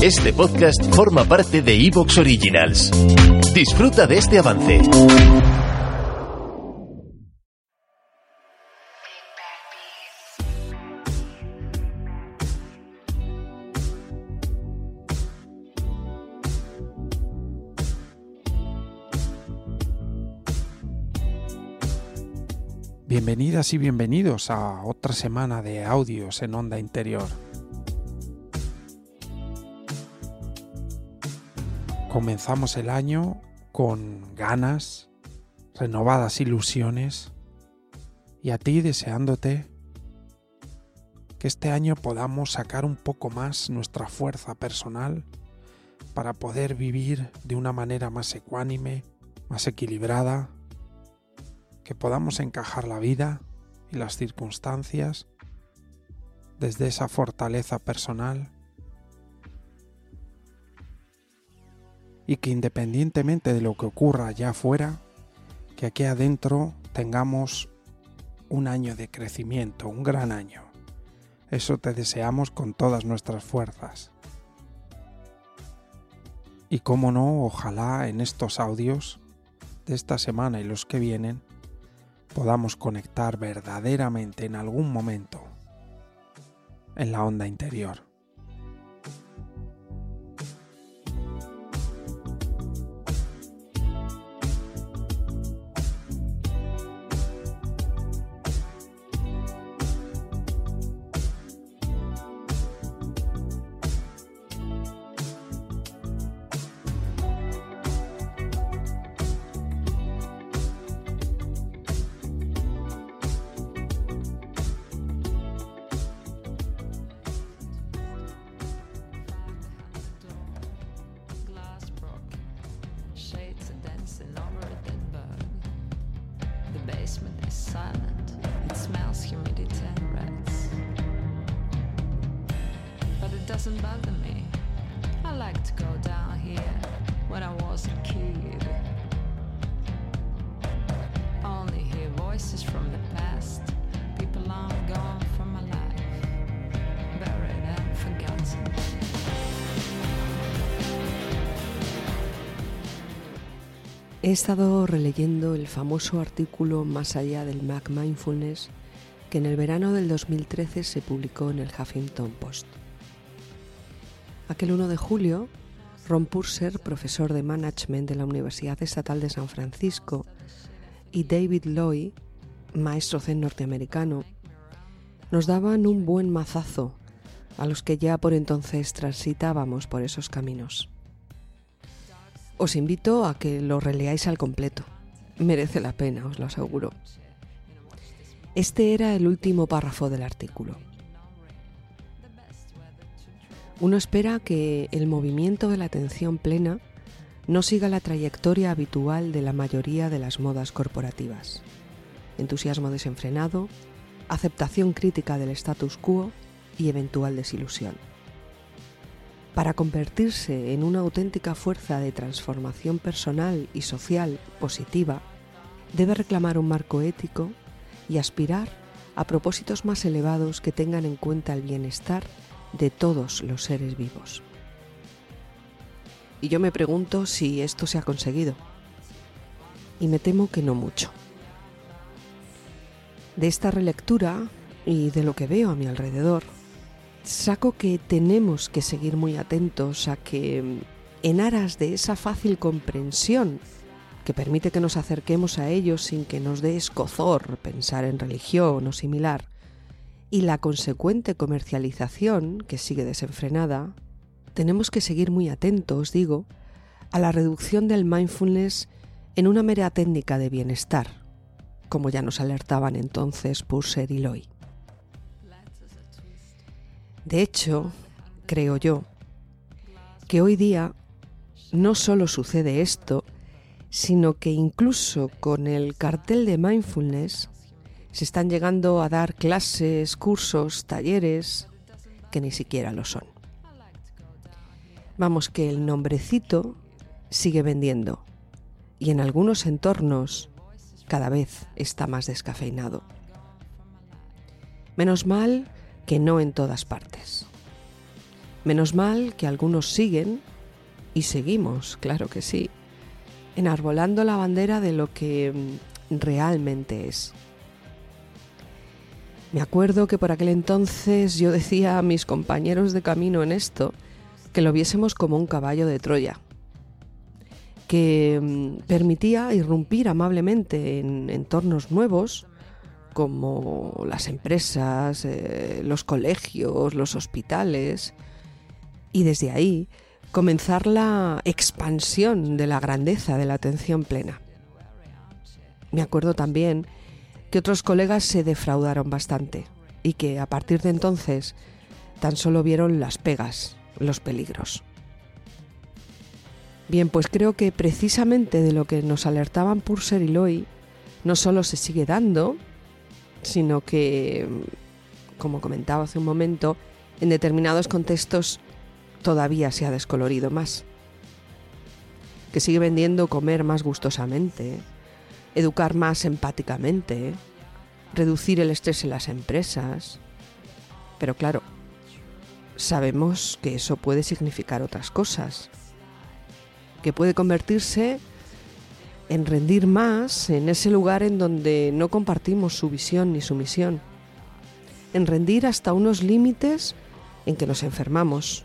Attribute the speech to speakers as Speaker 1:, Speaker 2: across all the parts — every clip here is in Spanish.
Speaker 1: Este podcast forma parte de Evox Originals. Disfruta de este avance.
Speaker 2: Bienvenidas y bienvenidos a otra semana de audios en onda interior. Comenzamos el año con ganas, renovadas ilusiones y a ti deseándote que este año podamos sacar un poco más nuestra fuerza personal para poder vivir de una manera más ecuánime, más equilibrada, que podamos encajar la vida y las circunstancias desde esa fortaleza personal y que independientemente de lo que ocurra allá afuera, que aquí adentro tengamos un año de crecimiento, un gran año. Eso te deseamos con todas nuestras fuerzas. Y cómo no, ojalá en estos audios de esta semana y los que vienen podamos conectar verdaderamente en algún momento en la onda interior.
Speaker 3: Silent, it smells humidity and rats. But it doesn't bother me. I like to go down here when I was a kid. Only hear voices from the past, people long gone from my life, buried and forgotten.
Speaker 4: He estado releyendo el famoso artículo Más allá del Mac Mindfulness que en el verano del 2013 se publicó en el Huffington Post. Aquel 1 de julio, Ron Purser, profesor de Management de la Universidad Estatal de San Francisco, y David Loy, maestro zen norteamericano, nos daban un buen mazazo a los que ya por entonces transitábamos por esos caminos. Os invito a que lo releáis al completo. Merece la pena, os lo aseguro. Este era el último párrafo del artículo. Uno espera que el movimiento de la atención plena no siga la trayectoria habitual de la mayoría de las modas corporativas. Entusiasmo desenfrenado, aceptación crítica del status quo y eventual desilusión. Para convertirse en una auténtica fuerza de transformación personal y social positiva, debe reclamar un marco ético y aspirar a propósitos más elevados que tengan en cuenta el bienestar de todos los seres vivos. Y yo me pregunto si esto se ha conseguido. Y me temo que no mucho. De esta relectura y de lo que veo a mi alrededor, saco que tenemos que seguir muy atentos a que, en aras de esa fácil comprensión que permite que nos acerquemos a ellos sin que nos dé escozor pensar en religión o similar, y la consecuente comercialización que sigue desenfrenada, tenemos que seguir muy atentos, digo, a la reducción del mindfulness en una mera técnica de bienestar, como ya nos alertaban entonces Purser y Loy. De hecho, creo yo, que hoy día no solo sucede esto, sino que incluso con el cartel de mindfulness se están llegando a dar clases, cursos, talleres que ni siquiera lo son. Vamos que el nombrecito sigue vendiendo y en algunos entornos cada vez está más descafeinado. Menos mal que no en todas partes. Menos mal que algunos siguen, y seguimos, claro que sí, enarbolando la bandera de lo que mm, realmente es. Me acuerdo que por aquel entonces yo decía a mis compañeros de camino en esto que lo viésemos como un caballo de Troya, que mm, permitía irrumpir amablemente en entornos nuevos como las empresas, eh, los colegios, los hospitales, y desde ahí comenzar la expansión de la grandeza de la atención plena. Me acuerdo también que otros colegas se defraudaron bastante y que a partir de entonces tan solo vieron las pegas, los peligros. Bien, pues creo que precisamente de lo que nos alertaban Purser y Loy no solo se sigue dando, sino que, como comentaba hace un momento, en determinados contextos todavía se ha descolorido más. Que sigue vendiendo comer más gustosamente, educar más empáticamente, reducir el estrés en las empresas. Pero claro, sabemos que eso puede significar otras cosas, que puede convertirse en rendir más en ese lugar en donde no compartimos su visión ni su misión, en rendir hasta unos límites en que nos enfermamos,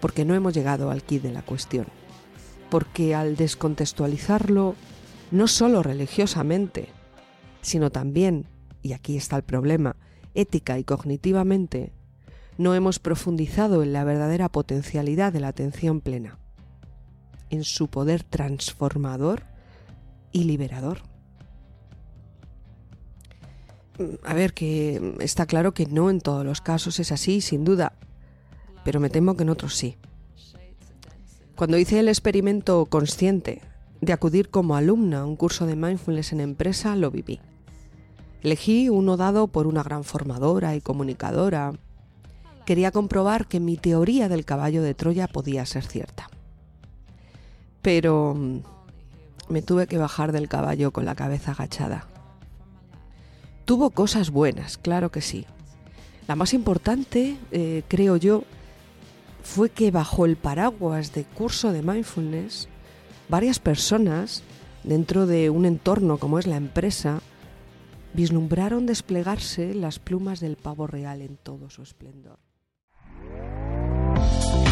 Speaker 4: porque no hemos llegado al quid de la cuestión, porque al descontextualizarlo no solo religiosamente, sino también, y aquí está el problema, ética y cognitivamente, no hemos profundizado en la verdadera potencialidad de la atención plena, en su poder transformador y liberador. A ver, que está claro que no en todos los casos es así, sin duda, pero me temo que en otros sí. Cuando hice el experimento consciente de acudir como alumna a un curso de mindfulness en empresa, lo viví. Elegí uno dado por una gran formadora y comunicadora. Quería comprobar que mi teoría del caballo de Troya podía ser cierta. Pero mm, me tuve que bajar del caballo con la cabeza agachada. Tuvo cosas buenas, claro que sí. La más importante, eh, creo yo, fue que bajo el paraguas de curso de mindfulness, varias personas, dentro de un entorno como es la empresa, vislumbraron desplegarse las plumas del pavo real en todo su esplendor.